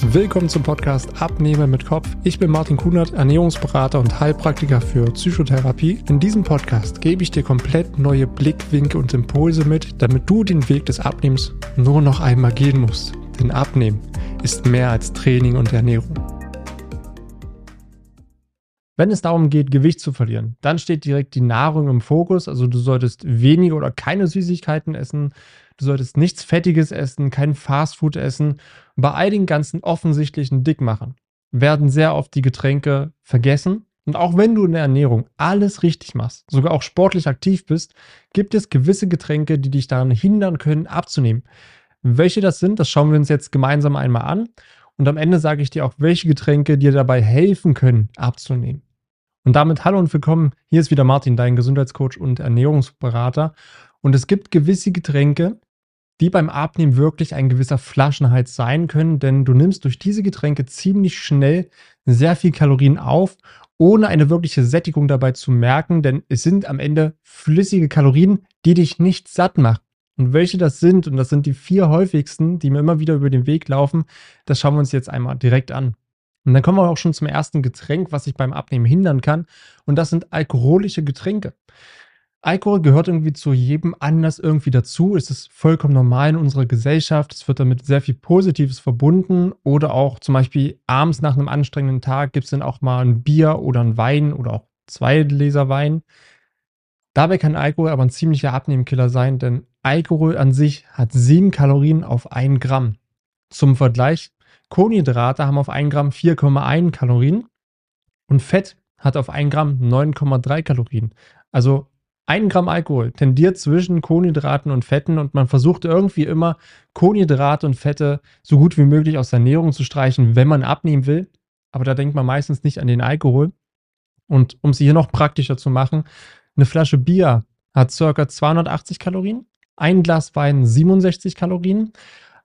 Willkommen zum Podcast Abnehmer mit Kopf. Ich bin Martin Kunert, Ernährungsberater und Heilpraktiker für Psychotherapie. In diesem Podcast gebe ich dir komplett neue Blickwinkel und Impulse mit, damit du den Weg des Abnehmens nur noch einmal gehen musst. Denn Abnehmen ist mehr als Training und Ernährung. Wenn es darum geht, Gewicht zu verlieren, dann steht direkt die Nahrung im Fokus. Also du solltest weniger oder keine Süßigkeiten essen. Du solltest nichts Fettiges essen, kein Fastfood essen. Bei all den ganzen offensichtlichen Dickmachern werden sehr oft die Getränke vergessen. Und auch wenn du in der Ernährung alles richtig machst, sogar auch sportlich aktiv bist, gibt es gewisse Getränke, die dich daran hindern können, abzunehmen. Welche das sind, das schauen wir uns jetzt gemeinsam einmal an. Und am Ende sage ich dir auch, welche Getränke dir dabei helfen können, abzunehmen. Und damit hallo und willkommen. Hier ist wieder Martin, dein Gesundheitscoach und Ernährungsberater. Und es gibt gewisse Getränke, die beim Abnehmen wirklich ein gewisser Flaschenhals sein können, denn du nimmst durch diese Getränke ziemlich schnell sehr viel Kalorien auf, ohne eine wirkliche Sättigung dabei zu merken, denn es sind am Ende flüssige Kalorien, die dich nicht satt machen. Und welche das sind, und das sind die vier häufigsten, die mir immer wieder über den Weg laufen, das schauen wir uns jetzt einmal direkt an. Und dann kommen wir auch schon zum ersten Getränk, was sich beim Abnehmen hindern kann. Und das sind alkoholische Getränke. Alkohol gehört irgendwie zu jedem anders irgendwie dazu. Es ist vollkommen normal in unserer Gesellschaft. Es wird damit sehr viel Positives verbunden. Oder auch zum Beispiel abends nach einem anstrengenden Tag gibt es dann auch mal ein Bier oder ein Wein oder auch zwei Gläser Wein. Dabei kann Alkohol aber ein ziemlicher Abnehmkiller sein, denn Alkohol an sich hat 7 Kalorien auf 1 Gramm. Zum Vergleich, Kohlenhydrate haben auf 1 Gramm 4,1 Kalorien und Fett hat auf 1 Gramm 9,3 Kalorien. Also 1 Gramm Alkohol tendiert zwischen Kohlenhydraten und Fetten und man versucht irgendwie immer Kohlenhydrate und Fette so gut wie möglich aus der Ernährung zu streichen, wenn man abnehmen will. Aber da denkt man meistens nicht an den Alkohol. Und um sie hier noch praktischer zu machen, eine Flasche Bier hat ca. 280 Kalorien, ein Glas Wein 67 Kalorien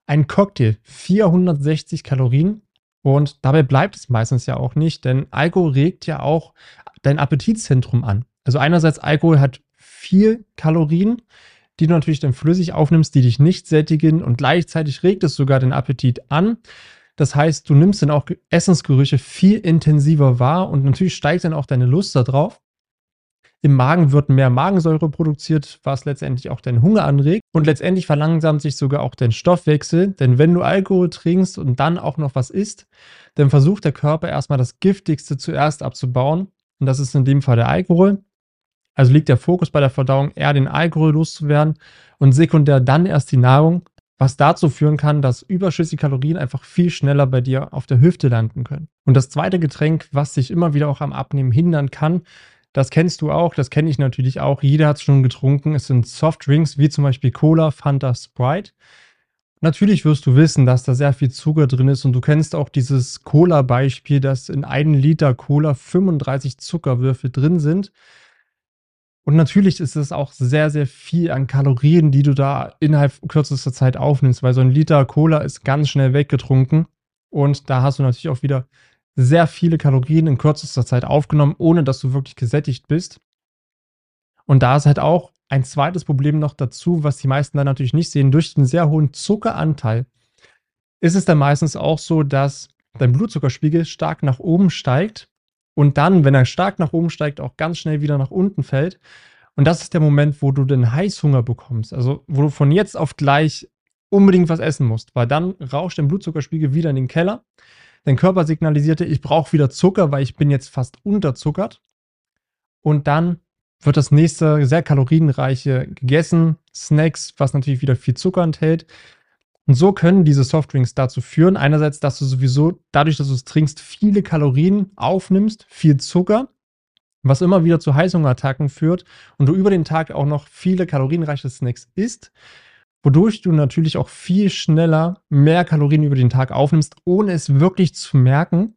ein Cocktail 460 Kalorien und dabei bleibt es meistens ja auch nicht, denn Alkohol regt ja auch dein Appetitzentrum an. Also einerseits Alkohol hat viel Kalorien, die du natürlich dann flüssig aufnimmst, die dich nicht sättigen und gleichzeitig regt es sogar den Appetit an. Das heißt, du nimmst dann auch Essensgerüche viel intensiver wahr und natürlich steigt dann auch deine Lust darauf. Im Magen wird mehr Magensäure produziert, was letztendlich auch deinen Hunger anregt. Und letztendlich verlangsamt sich sogar auch dein Stoffwechsel. Denn wenn du Alkohol trinkst und dann auch noch was isst, dann versucht der Körper erstmal das Giftigste zuerst abzubauen. Und das ist in dem Fall der Alkohol. Also liegt der Fokus bei der Verdauung eher den Alkohol loszuwerden und sekundär dann erst die Nahrung, was dazu führen kann, dass überschüssige Kalorien einfach viel schneller bei dir auf der Hüfte landen können. Und das zweite Getränk, was sich immer wieder auch am Abnehmen hindern kann, das kennst du auch, das kenne ich natürlich auch. Jeder hat es schon getrunken. Es sind Softdrinks wie zum Beispiel Cola, Fanta, Sprite. Natürlich wirst du wissen, dass da sehr viel Zucker drin ist und du kennst auch dieses Cola-Beispiel, dass in einem Liter Cola 35 Zuckerwürfel drin sind. Und natürlich ist es auch sehr, sehr viel an Kalorien, die du da innerhalb kürzester Zeit aufnimmst, weil so ein Liter Cola ist ganz schnell weggetrunken. Und da hast du natürlich auch wieder sehr viele Kalorien in kürzester Zeit aufgenommen, ohne dass du wirklich gesättigt bist. Und da ist halt auch ein zweites Problem noch dazu, was die meisten dann natürlich nicht sehen. Durch den sehr hohen Zuckeranteil ist es dann meistens auch so, dass dein Blutzuckerspiegel stark nach oben steigt und dann, wenn er stark nach oben steigt, auch ganz schnell wieder nach unten fällt. Und das ist der Moment, wo du den Heißhunger bekommst. Also, wo du von jetzt auf gleich unbedingt was essen musst, weil dann rauscht dein Blutzuckerspiegel wieder in den Keller Dein Körper signalisierte, ich brauche wieder Zucker, weil ich bin jetzt fast unterzuckert. Und dann wird das nächste sehr kalorienreiche gegessen, Snacks, was natürlich wieder viel Zucker enthält. Und so können diese Softdrinks dazu führen, einerseits, dass du sowieso dadurch, dass du es trinkst, viele Kalorien aufnimmst, viel Zucker, was immer wieder zu Heißhungerattacken führt und du über den Tag auch noch viele kalorienreiche Snacks isst, wodurch du natürlich auch viel schneller mehr Kalorien über den Tag aufnimmst, ohne es wirklich zu merken.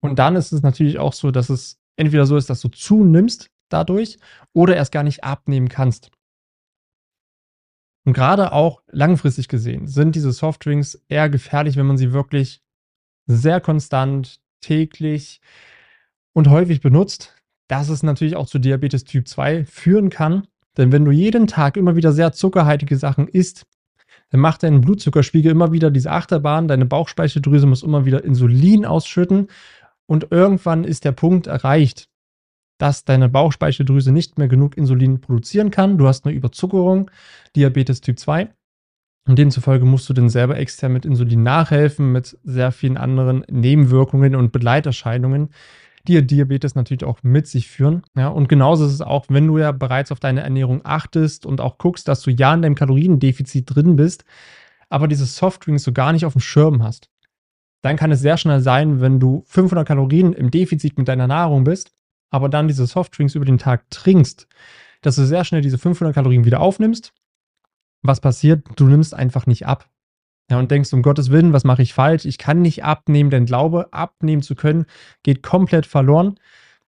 Und dann ist es natürlich auch so, dass es entweder so ist, dass du zunimmst dadurch oder erst gar nicht abnehmen kannst. Und gerade auch langfristig gesehen sind diese Softdrinks eher gefährlich, wenn man sie wirklich sehr konstant, täglich und häufig benutzt, dass es natürlich auch zu Diabetes Typ 2 führen kann denn wenn du jeden Tag immer wieder sehr zuckerhaltige Sachen isst, dann macht dein Blutzuckerspiegel immer wieder diese Achterbahn, deine Bauchspeicheldrüse muss immer wieder Insulin ausschütten und irgendwann ist der Punkt erreicht, dass deine Bauchspeicheldrüse nicht mehr genug Insulin produzieren kann. Du hast eine Überzuckerung, Diabetes Typ 2. Und demzufolge musst du dann selber extern mit Insulin nachhelfen, mit sehr vielen anderen Nebenwirkungen und Begleiterscheinungen, die Diabetes natürlich auch mit sich führen. Ja, und genauso ist es auch, wenn du ja bereits auf deine Ernährung achtest und auch guckst, dass du ja in deinem Kaloriendefizit drin bist, aber diese Softdrinks so gar nicht auf dem Schirm hast. Dann kann es sehr schnell sein, wenn du 500 Kalorien im Defizit mit deiner Nahrung bist, aber dann diese Softdrinks über den Tag trinkst, dass du sehr schnell diese 500 Kalorien wieder aufnimmst. Was passiert? Du nimmst einfach nicht ab. Ja, und denkst, um Gottes Willen, was mache ich falsch? Ich kann nicht abnehmen, denn Glaube, abnehmen zu können, geht komplett verloren,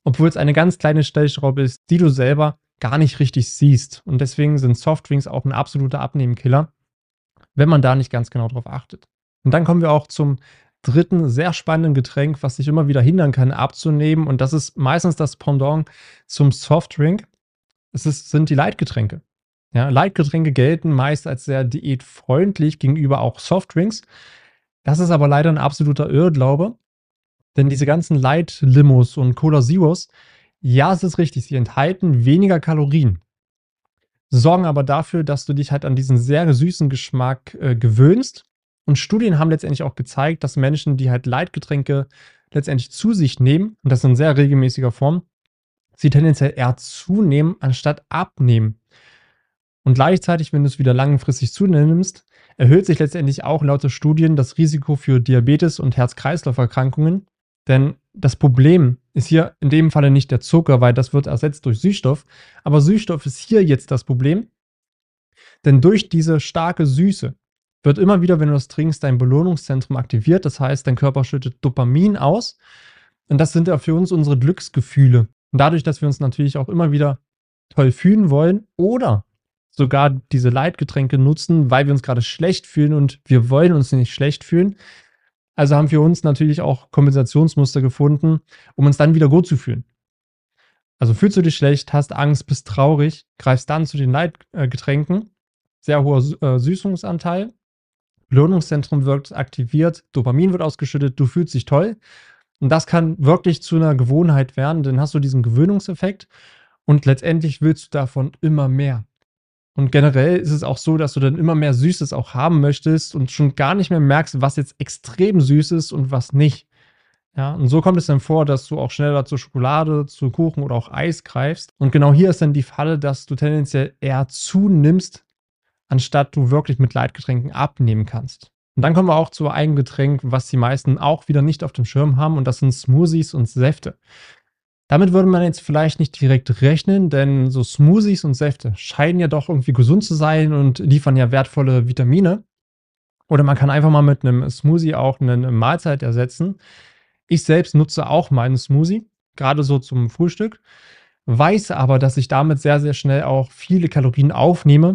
obwohl es eine ganz kleine Stellschraube ist, die du selber gar nicht richtig siehst. Und deswegen sind Softdrinks auch ein absoluter Abnehmkiller, wenn man da nicht ganz genau drauf achtet. Und dann kommen wir auch zum dritten sehr spannenden Getränk, was dich immer wieder hindern kann, abzunehmen. Und das ist meistens das Pendant zum Softdrink. Es ist, sind die Leitgetränke. Ja, Leitgetränke gelten meist als sehr diätfreundlich gegenüber auch Softdrinks. Das ist aber leider ein absoluter Irrglaube, denn diese ganzen Light-Limos und Cola Zeros, ja, es ist richtig, sie enthalten weniger Kalorien, sorgen aber dafür, dass du dich halt an diesen sehr süßen Geschmack äh, gewöhnst. Und Studien haben letztendlich auch gezeigt, dass Menschen, die halt Leitgetränke letztendlich zu sich nehmen, und das in sehr regelmäßiger Form, sie tendenziell eher zunehmen, anstatt abnehmen. Und gleichzeitig, wenn du es wieder langfristig zunimmst, erhöht sich letztendlich auch laut Studien das Risiko für Diabetes und Herz-Kreislauf-Erkrankungen. Denn das Problem ist hier in dem Falle nicht der Zucker, weil das wird ersetzt durch Süßstoff. Aber Süßstoff ist hier jetzt das Problem. Denn durch diese starke Süße wird immer wieder, wenn du das trinkst, dein Belohnungszentrum aktiviert. Das heißt, dein Körper schüttet Dopamin aus. Und das sind ja für uns unsere Glücksgefühle. Und dadurch, dass wir uns natürlich auch immer wieder toll fühlen wollen oder sogar diese Leitgetränke nutzen, weil wir uns gerade schlecht fühlen und wir wollen uns nicht schlecht fühlen. Also haben wir uns natürlich auch Kompensationsmuster gefunden, um uns dann wieder gut zu fühlen. Also fühlst du dich schlecht, hast Angst, bist traurig, greifst dann zu den Leitgetränken, sehr hoher äh, Süßungsanteil, Belohnungszentrum wirkt aktiviert, Dopamin wird ausgeschüttet, du fühlst dich toll. Und das kann wirklich zu einer Gewohnheit werden, dann hast du diesen Gewöhnungseffekt und letztendlich willst du davon immer mehr. Und generell ist es auch so, dass du dann immer mehr Süßes auch haben möchtest und schon gar nicht mehr merkst, was jetzt extrem süß ist und was nicht. Ja, und so kommt es dann vor, dass du auch schneller zur Schokolade, zu Kuchen oder auch Eis greifst. Und genau hier ist dann die Falle, dass du tendenziell eher zunimmst, anstatt du wirklich mit Leitgetränken abnehmen kannst. Und dann kommen wir auch zu einem Getränk, was die meisten auch wieder nicht auf dem Schirm haben, und das sind Smoothies und Säfte. Damit würde man jetzt vielleicht nicht direkt rechnen, denn so Smoothies und Säfte scheinen ja doch irgendwie gesund zu sein und liefern ja wertvolle Vitamine. Oder man kann einfach mal mit einem Smoothie auch eine Mahlzeit ersetzen. Ich selbst nutze auch meinen Smoothie, gerade so zum Frühstück, weiß aber, dass ich damit sehr, sehr schnell auch viele Kalorien aufnehme.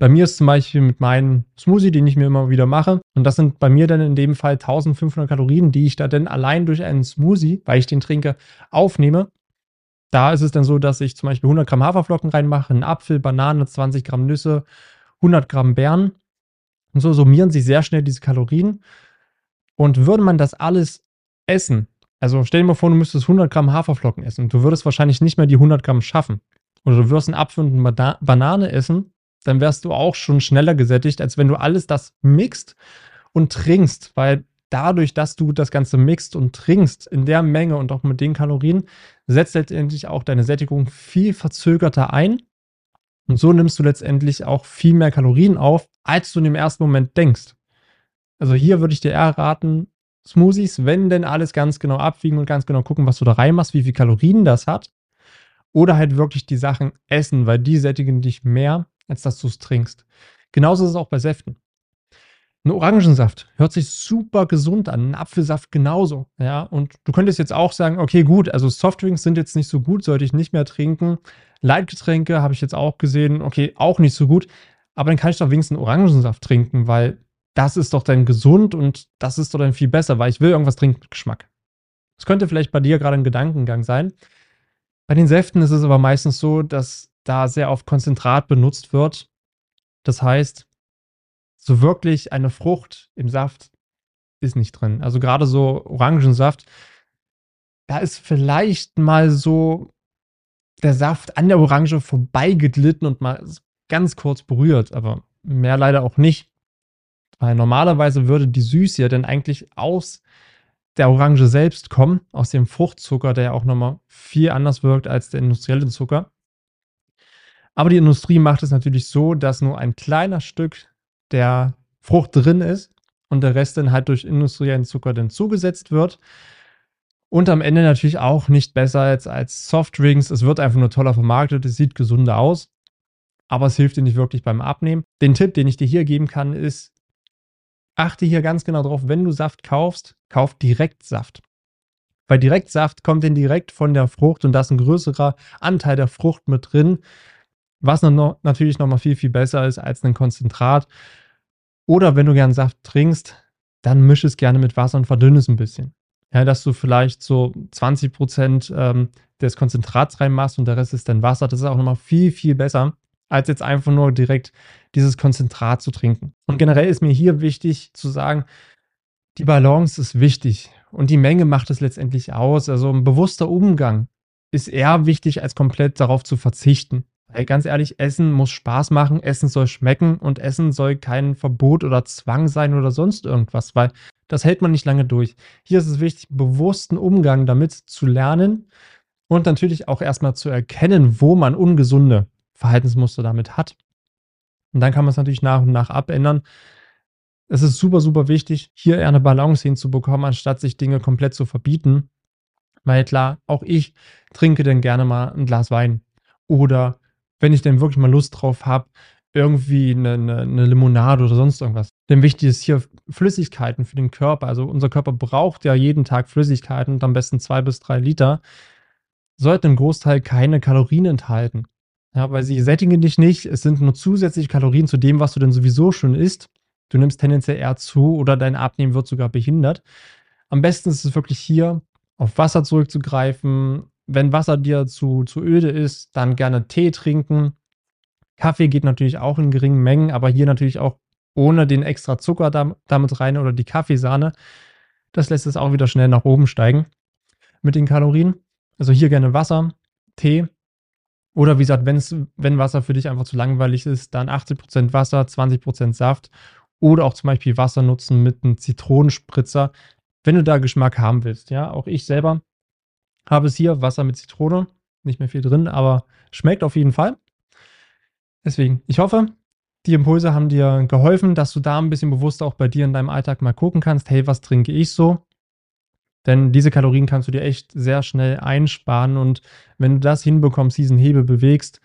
Bei mir ist zum Beispiel mit meinem Smoothie, den ich mir immer wieder mache, und das sind bei mir dann in dem Fall 1500 Kalorien, die ich da dann allein durch einen Smoothie, weil ich den trinke, aufnehme. Da ist es dann so, dass ich zum Beispiel 100 Gramm Haferflocken reinmache, einen Apfel, Banane, 20 Gramm Nüsse, 100 Gramm Beeren. Und so summieren sich sehr schnell diese Kalorien. Und würde man das alles essen, also stell dir mal vor, du müsstest 100 Gramm Haferflocken essen. Du würdest wahrscheinlich nicht mehr die 100 Gramm schaffen. Oder du wirst einen Apfel und eine Banane essen, dann wärst du auch schon schneller gesättigt, als wenn du alles das mixt und trinkst, weil dadurch, dass du das Ganze mixt und trinkst in der Menge und auch mit den Kalorien, setzt letztendlich auch deine Sättigung viel verzögerter ein. Und so nimmst du letztendlich auch viel mehr Kalorien auf, als du in dem ersten Moment denkst. Also hier würde ich dir eher raten, Smoothies, wenn denn alles ganz genau abwiegen und ganz genau gucken, was du da reinmachst, wie viel Kalorien das hat. Oder halt wirklich die Sachen essen, weil die sättigen dich mehr, als dass du es trinkst. Genauso ist es auch bei Säften. Ein Orangensaft hört sich super gesund an, ein Apfelsaft genauso, ja. Und du könntest jetzt auch sagen, okay, gut, also Softdrinks sind jetzt nicht so gut, sollte ich nicht mehr trinken. Leitgetränke habe ich jetzt auch gesehen, okay, auch nicht so gut. Aber dann kann ich doch wenigstens einen Orangensaft trinken, weil das ist doch dann gesund und das ist doch dann viel besser, weil ich will irgendwas trinken mit Geschmack. Das könnte vielleicht bei dir gerade ein Gedankengang sein. Bei den Säften ist es aber meistens so, dass da sehr auf Konzentrat benutzt wird. Das heißt, so wirklich eine Frucht im Saft ist nicht drin. Also gerade so Orangensaft, da ist vielleicht mal so der Saft an der Orange vorbeigeglitten und mal ganz kurz berührt, aber mehr leider auch nicht. Weil normalerweise würde die Süße ja dann eigentlich aus der Orange selbst kommen, aus dem Fruchtzucker, der ja auch nochmal viel anders wirkt als der industrielle Zucker. Aber die Industrie macht es natürlich so, dass nur ein kleiner Stück der Frucht drin ist und der Rest dann halt durch industriellen Zucker dann zugesetzt wird. Und am Ende natürlich auch nicht besser als, als Softdrinks. Es wird einfach nur toller vermarktet, es sieht gesunder aus, aber es hilft dir nicht wirklich beim Abnehmen. Den Tipp, den ich dir hier geben kann, ist, achte hier ganz genau drauf, wenn du Saft kaufst, kauf Direktsaft. Weil Direktsaft kommt dann direkt von der Frucht und da ist ein größerer Anteil der Frucht mit drin, was noch, natürlich nochmal viel, viel besser ist als ein Konzentrat. Oder wenn du gern Saft trinkst, dann misch es gerne mit Wasser und verdünne es ein bisschen. Ja, dass du vielleicht so 20 Prozent ähm, des Konzentrats reinmachst und der Rest ist dann Wasser. Das ist auch nochmal viel, viel besser, als jetzt einfach nur direkt dieses Konzentrat zu trinken. Und generell ist mir hier wichtig zu sagen, die Balance ist wichtig und die Menge macht es letztendlich aus. Also ein bewusster Umgang ist eher wichtig, als komplett darauf zu verzichten. Weil ganz ehrlich, Essen muss Spaß machen, Essen soll schmecken und Essen soll kein Verbot oder Zwang sein oder sonst irgendwas, weil das hält man nicht lange durch. Hier ist es wichtig, bewussten Umgang damit zu lernen und natürlich auch erstmal zu erkennen, wo man ungesunde Verhaltensmuster damit hat. Und dann kann man es natürlich nach und nach abändern. Es ist super, super wichtig, hier eher eine Balance hinzubekommen, anstatt sich Dinge komplett zu verbieten. Weil klar, auch ich trinke dann gerne mal ein Glas Wein. Oder wenn ich dann wirklich mal Lust drauf habe, irgendwie eine, eine, eine, Limonade oder sonst irgendwas. Denn wichtig ist hier Flüssigkeiten für den Körper. Also unser Körper braucht ja jeden Tag Flüssigkeiten und am besten zwei bis drei Liter. Sollten im Großteil keine Kalorien enthalten. Ja, weil sie sättigen dich nicht. Es sind nur zusätzliche Kalorien zu dem, was du denn sowieso schon isst. Du nimmst tendenziell eher zu oder dein Abnehmen wird sogar behindert. Am besten ist es wirklich hier auf Wasser zurückzugreifen. Wenn Wasser dir zu, zu öde ist, dann gerne Tee trinken. Kaffee geht natürlich auch in geringen Mengen, aber hier natürlich auch ohne den extra Zucker damit rein oder die Kaffeesahne. Das lässt es auch wieder schnell nach oben steigen mit den Kalorien. Also hier gerne Wasser, Tee oder wie gesagt, wenn Wasser für dich einfach zu langweilig ist, dann 80% Wasser, 20% Saft oder auch zum Beispiel Wasser nutzen mit einem Zitronenspritzer, wenn du da Geschmack haben willst. Ja, auch ich selber habe es hier, Wasser mit Zitrone, nicht mehr viel drin, aber schmeckt auf jeden Fall. Deswegen, ich hoffe, die Impulse haben dir geholfen, dass du da ein bisschen bewusster auch bei dir in deinem Alltag mal gucken kannst, hey, was trinke ich so? Denn diese Kalorien kannst du dir echt sehr schnell einsparen und wenn du das hinbekommst, diesen Hebel bewegst,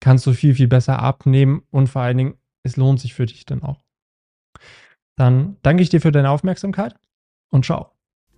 kannst du viel, viel besser abnehmen und vor allen Dingen, es lohnt sich für dich dann auch. Dann danke ich dir für deine Aufmerksamkeit und ciao.